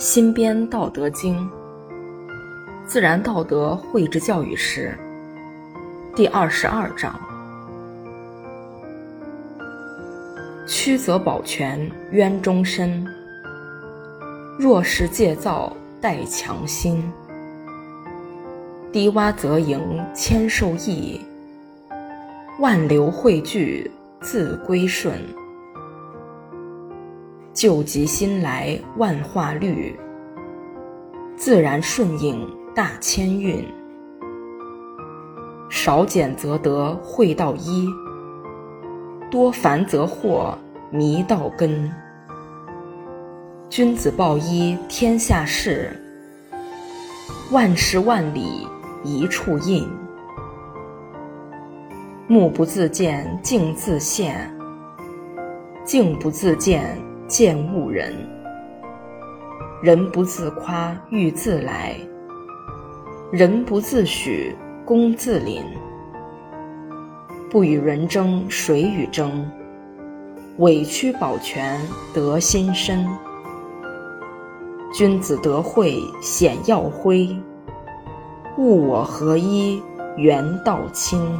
新编《道德经》自然道德绘制教育师第二十二章：曲则保全，渊终身；弱势戒造，待强心。低洼则盈，谦受益；万流汇聚，自归顺。旧疾新来万化律，自然顺应大千运。少减则得会道一，多繁则惑迷道根。君子报一天下事，万事万里一处印。目不自见镜自现，镜不自见。见物人，人不自夸欲自来；人不自诩功自临。不与人争，谁与争？委屈保全得心身。君子德慧显耀辉，物我合一原道清。